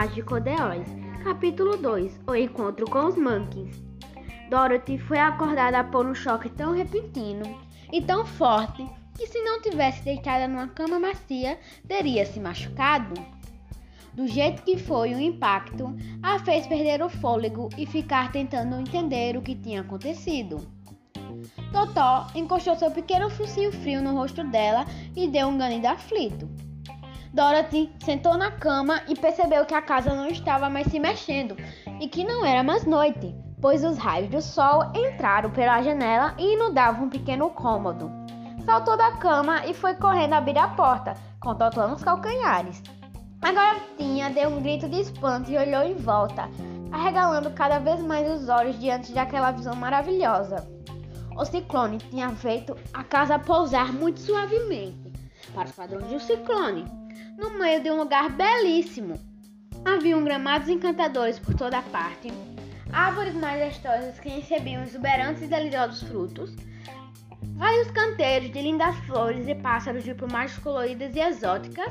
Mágico de Oz, capítulo 2 O encontro com os Monkeys. Dorothy foi acordada por um choque tão repentino e tão forte que, se não tivesse deitada numa cama macia, teria se machucado. Do jeito que foi o impacto, a fez perder o fôlego e ficar tentando entender o que tinha acontecido. Totó encostou seu pequeno focinho frio no rosto dela e deu um ganido aflito. Dorothy sentou na cama e percebeu que a casa não estava mais se mexendo e que não era mais noite, pois os raios do sol entraram pela janela e inundavam um pequeno cômodo. Saltou da cama e foi correndo abrir a porta, com Totó nos calcanhares. A garotinha deu um grito de espanto e olhou em volta, arregalando cada vez mais os olhos diante daquela visão maravilhosa. O ciclone tinha feito a casa pousar muito suavemente, para os padrões um ciclone no meio de um lugar belíssimo. Haviam gramados encantadores por toda parte, árvores majestosas que recebiam exuberantes e deliciosos frutos, vários canteiros de lindas flores e pássaros de plumagens coloridas e exóticas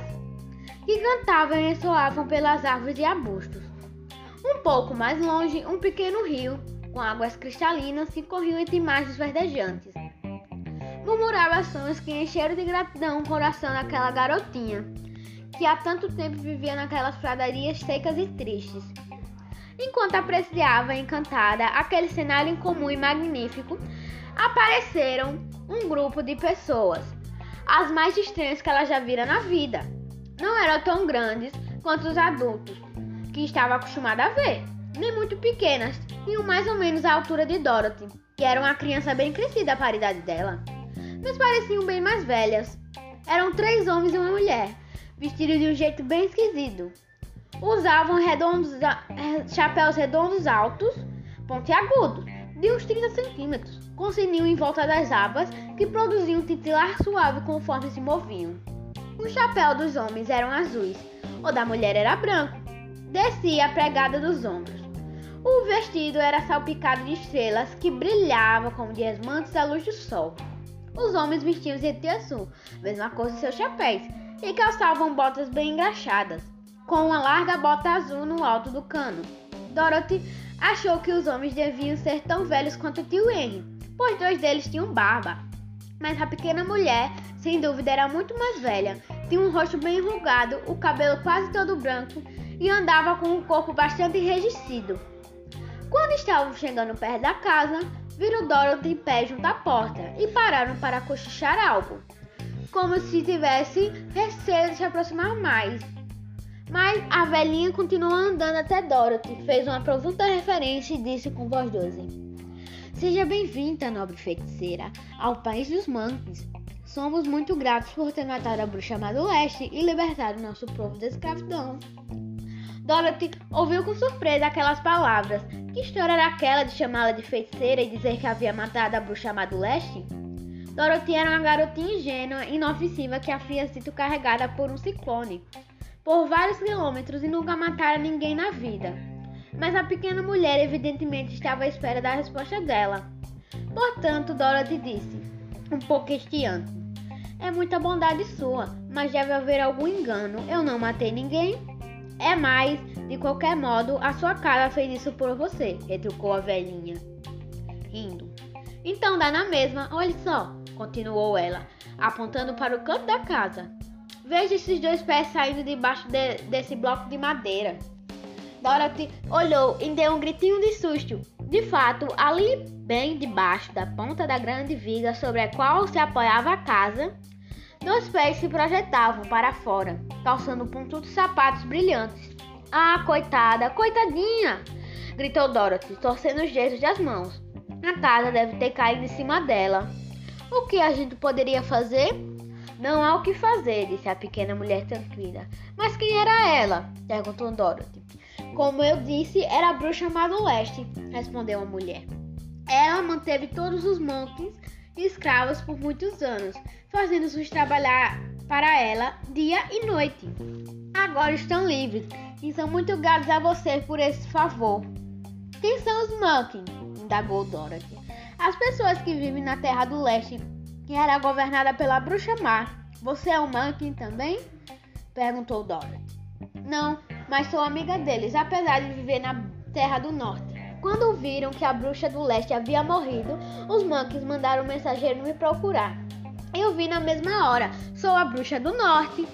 que cantavam e ressoavam pelas árvores e arbustos. Um pouco mais longe, um pequeno rio com águas cristalinas que corriam entre margens verdejantes. Murmurava sons que encheram de gratidão o coração daquela garotinha que há tanto tempo vivia naquelas pradarias secas e tristes. Enquanto apreciava encantada aquele cenário incomum e magnífico, apareceram um grupo de pessoas, as mais estranhas que ela já vira na vida. Não eram tão grandes quanto os adultos que estava acostumada a ver, nem muito pequenas, tinham mais ou menos a altura de Dorothy, que era uma criança bem crescida para a idade dela, mas pareciam bem mais velhas. Eram três homens e uma mulher, vestidos de um jeito bem esquisito. Usavam redondos, eh, chapéus redondos altos, pontiagudos, de uns 30 centímetros, com sininho em volta das abas que produziam um titilar suave conforme se moviam. O chapéu dos homens eram azuis, o da mulher era branco, descia a pregada dos ombros. O vestido era salpicado de estrelas que brilhavam como diamantes à luz do sol. Os homens vestiam de azul, mesma cor de seus chapéus, e calçavam botas bem engraxadas, com uma larga bota azul no alto do cano. Dorothy achou que os homens deviam ser tão velhos quanto tio Henry, pois dois deles tinham barba. Mas a pequena mulher, sem dúvida, era muito mais velha. Tinha um rosto bem enrugado, o cabelo quase todo branco e andava com um corpo bastante enrijecido. Quando estavam chegando perto da casa, viram Dorothy em pé junto à porta e pararam para cochichar algo como se tivesse receio de se aproximar mais. Mas a velhinha continuou andando até Dorothy, fez uma profunda referência e disse com voz doce: Seja bem-vinda, nobre feiticeira, ao país dos monkeys. Somos muito gratos por ter matado a bruxa má do leste e libertado nosso povo da escravidão. Dorothy ouviu com surpresa aquelas palavras. Que história era aquela de chamá-la de feiticeira e dizer que havia matado a bruxa má do leste? Dorothy era uma garotinha ingênua e inofensiva que havia sido carregada por um ciclone por vários quilômetros e nunca matara ninguém na vida. Mas a pequena mulher evidentemente estava à espera da resposta dela. Portanto, Dorothy disse, um pouco estiante: É muita bondade sua, mas deve haver algum engano. Eu não matei ninguém. É mais, de qualquer modo, a sua cara fez isso por você, retrucou a velhinha, rindo. Então dá na mesma, olhe só continuou ela, apontando para o canto da casa. Veja esses dois pés saindo debaixo de, desse bloco de madeira. Dorothy olhou e deu um gritinho de susto. De fato, ali bem debaixo da ponta da grande viga sobre a qual se apoiava a casa, dois pés se projetavam para fora, calçando pontudos sapatos brilhantes. Ah, coitada, coitadinha! gritou Dorothy, torcendo os dedos das mãos. A casa deve ter caído em cima dela. O que a gente poderia fazer? Não há o que fazer, disse a pequena mulher tranquila. Mas quem era ela? perguntou Dorothy. Como eu disse, era a bruxa má do leste, respondeu a mulher. Ela manteve todos os monkeys escravos por muitos anos, fazendo-os trabalhar para ela dia e noite. Agora estão livres e são muito gratos a você por esse favor. Quem são os monkeys? indagou Dorothy. As pessoas que vivem na Terra do Leste, que era governada pela Bruxa Má. Você é um Monkey também? Perguntou Dorothy. Não, mas sou amiga deles, apesar de viver na Terra do Norte. Quando viram que a bruxa do leste havia morrido, os monkeys mandaram um mensageiro me procurar. Eu vi na mesma hora. Sou a bruxa do norte.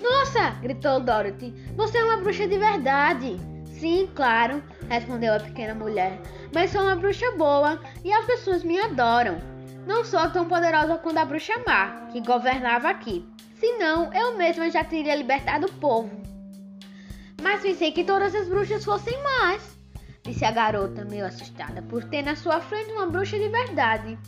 Nossa! gritou Dorothy. Você é uma bruxa de verdade. Sim, claro, respondeu a pequena mulher. Mas sou uma bruxa boa e as pessoas me adoram. Não sou tão poderosa quanto a bruxa má, que governava aqui. Senão, eu mesma já teria libertado o povo. Mas pensei que todas as bruxas fossem más, disse a garota, meio assustada, por ter na sua frente uma bruxa de verdade.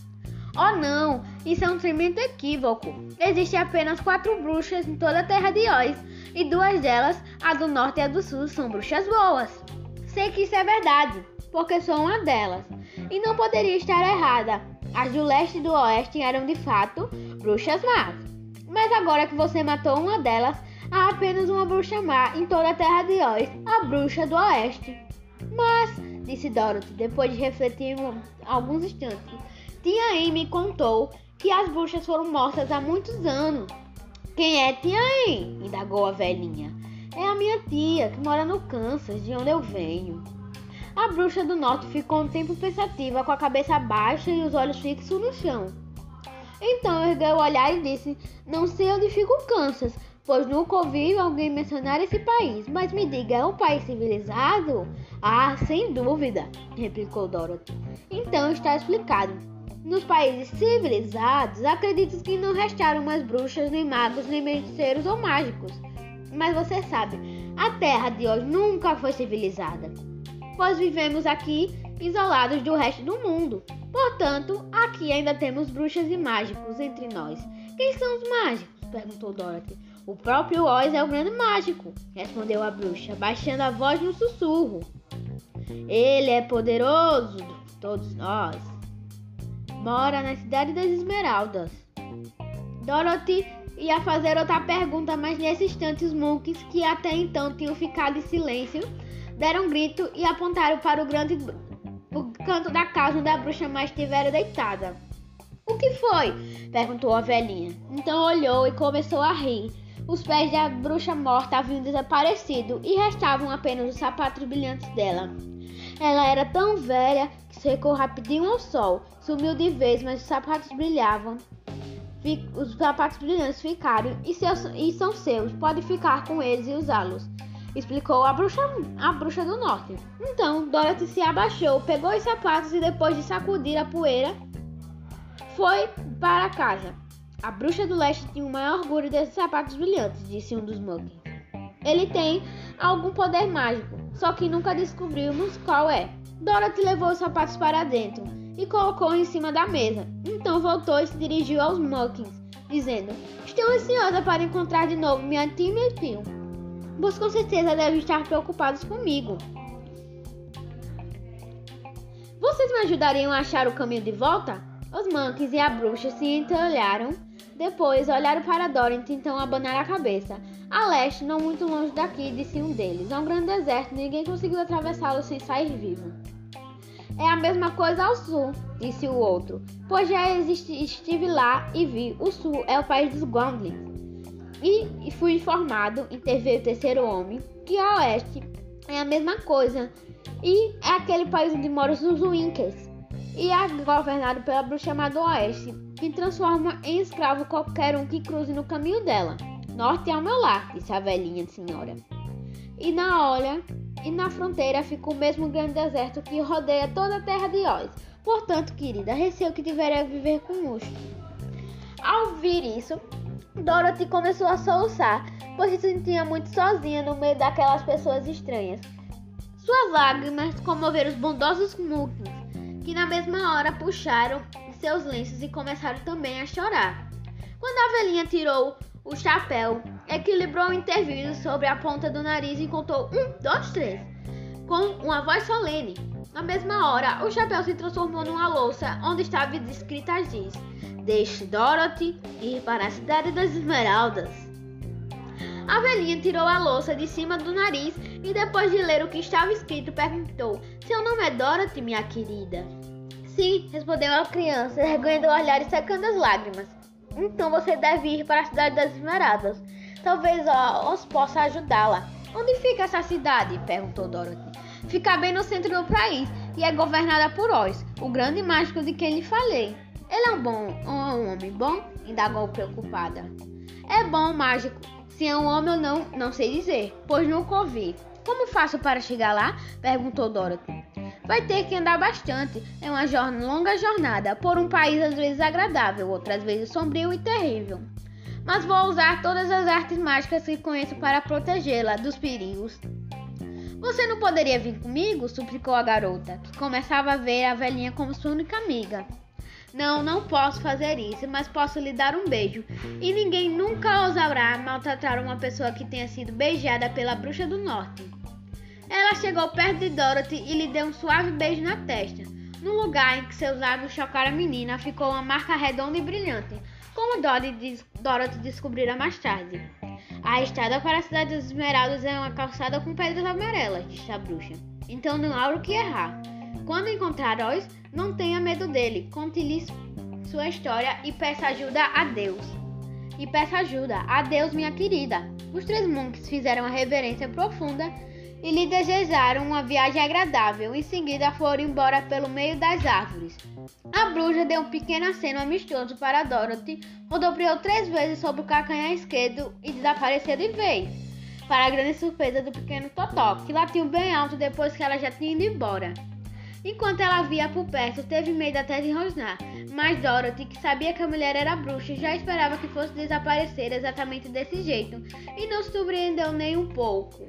Oh não, isso é um tremendo equívoco. Existem apenas quatro bruxas em toda a terra de Oz, e duas delas, a do norte e a do sul, são bruxas boas. Sei que isso é verdade, porque sou uma delas, e não poderia estar errada. As do leste e do oeste eram de fato bruxas más. Mas agora que você matou uma delas, há apenas uma bruxa má em toda a terra de Oz, a bruxa do oeste. Mas, disse Dorothy, depois de refletir alguns instantes, Tia Amy contou que as bruxas foram mortas há muitos anos. Quem é Tia Amy? indagou a velhinha. É a minha tia, que mora no Kansas, de onde eu venho. A bruxa do norte ficou um tempo pensativa, com a cabeça baixa e os olhos fixos no chão. Então ergueu o olhar e disse: Não sei onde fica o Kansas, pois nunca ouvi alguém mencionar esse país. Mas me diga, é um país civilizado? Ah, sem dúvida, replicou Dorothy. Então está explicado. Nos países civilizados, acredito que não restaram mais bruxas, nem magos, nem feiticeiros ou mágicos. Mas você sabe, a Terra de hoje nunca foi civilizada, pois vivemos aqui isolados do resto do mundo. Portanto, aqui ainda temos bruxas e mágicos entre nós. Quem são os mágicos? perguntou Dorothy. O próprio Oz é o grande mágico, respondeu a bruxa, baixando a voz no sussurro. Ele é poderoso, todos nós mora na cidade das Esmeraldas. Dorothy ia fazer outra pergunta, mas nesse instante os monks, que até então tinham ficado em silêncio, deram um grito e apontaram para o grande o canto da casa onde a bruxa mais estivera deitada. O que foi? perguntou a velhinha. Então olhou e começou a rir. Os pés da bruxa morta haviam desaparecido e restavam apenas os sapatos brilhantes dela. Ela era tão velha que secou rapidinho ao sol. Sumiu de vez, mas os sapatos brilhavam. Os sapatos brilhantes ficaram e, seus, e são seus. Pode ficar com eles e usá-los. Explicou a bruxa, a bruxa do norte. Então, Dorothy se abaixou, pegou os sapatos e depois de sacudir a poeira, foi para casa. A bruxa do leste tinha o maior orgulho desses sapatos brilhantes, disse um dos monkeys. Ele tem algum poder mágico, só que nunca descobrimos qual é. Dorothy levou os sapatos para dentro e colocou em cima da mesa. Então voltou e se dirigiu aos Muckins, dizendo: Estou ansiosa para encontrar de novo minha tia e meu tio. Vocês com certeza devem estar preocupados comigo. Vocês me ajudariam a achar o caminho de volta? Os Monkeys e a bruxa se entreolharam depois olharam para Dorothy e então abanaram a cabeça. A leste, não muito longe daqui, disse um deles. É um grande deserto, ninguém conseguiu atravessá-lo sem sair vivo. É a mesma coisa ao sul, disse o outro, pois já estive lá e vi. O sul é o país dos Gondlings. E, fui informado, interveio o terceiro homem, que a oeste é a mesma coisa. E é aquele país onde moram os Winkers e é governado pela bruxa chamada Oeste, que transforma em escravo qualquer um que cruze no caminho dela. Norte é o meu lar, disse a velhinha senhora. E na olha, e na fronteira fica o mesmo grande deserto que rodeia toda a terra de Oz. Portanto, querida, receio que tiver a viver com luxo. Ao ouvir isso, Dorothy começou a soluçar, pois se sentia muito sozinha no meio daquelas pessoas estranhas. Suas lágrimas comoveram os bondosos Muggins, que na mesma hora puxaram seus lenços e começaram também a chorar. Quando a velhinha tirou o chapéu, equilibrou o interview sobre a ponta do nariz e contou um, dois, três, com uma voz solene. Na mesma hora, o chapéu se transformou numa louça onde estava escrita diz: Deixe Dorothy ir para a cidade das Esmeraldas. A velhinha tirou a louça de cima do nariz e depois de ler o que estava escrito, perguntou: Seu nome é Dorothy, minha querida? Sim, respondeu a criança, erguendo o olhar e secando as lágrimas. Então você deve ir para a cidade das Esmeraldas. Talvez Oz possa ajudá-la. Onde fica essa cidade? perguntou Dorothy. Fica bem no centro do país e é governada por Oz, o grande mágico de quem lhe falei. Ele é um bom um homem bom? indagou preocupada. É bom, mágico. Se é um homem ou não, não sei dizer, pois nunca ouvi. Como faço para chegar lá? perguntou Dorothy. Vai ter que andar bastante. É uma longa jornada por um país às vezes agradável, outras vezes sombrio e terrível. Mas vou usar todas as artes mágicas que conheço para protegê-la dos perigos. Você não poderia vir comigo? suplicou a garota, que começava a ver a velhinha como sua única amiga. Não, não posso fazer isso, mas posso lhe dar um beijo. E ninguém nunca ousará maltratar uma pessoa que tenha sido beijada pela bruxa do norte. Ela chegou perto de Dorothy e lhe deu um suave beijo na testa. No lugar em que seus lábios chocaram a menina, ficou uma marca redonda e brilhante, como Dorothy descobrira mais tarde. A estrada para a cidade dos Esmeraldas é uma calçada com pedras amarelas, disse a bruxa. Então não há o que errar. Quando encontrar Oz, não tenha medo dele. Conte-lhe sua história e peça ajuda a Deus. E peça ajuda a Deus, minha querida. Os três monks fizeram uma reverência profunda e lhe desejaram uma viagem agradável. Em seguida, foram embora pelo meio das árvores. A bruxa deu um pequeno aceno amistoso para Dorothy, rodopiou três vezes sobre o calcanhar esquerdo e desapareceu de vez. Para a grande surpresa do pequeno Totó, que latiu bem alto depois que ela já tinha ido embora. Enquanto ela via por perto, teve medo até de rosnar, mas Dorothy, que sabia que a mulher era bruxa, já esperava que fosse desaparecer exatamente desse jeito e não se surpreendeu nem um pouco.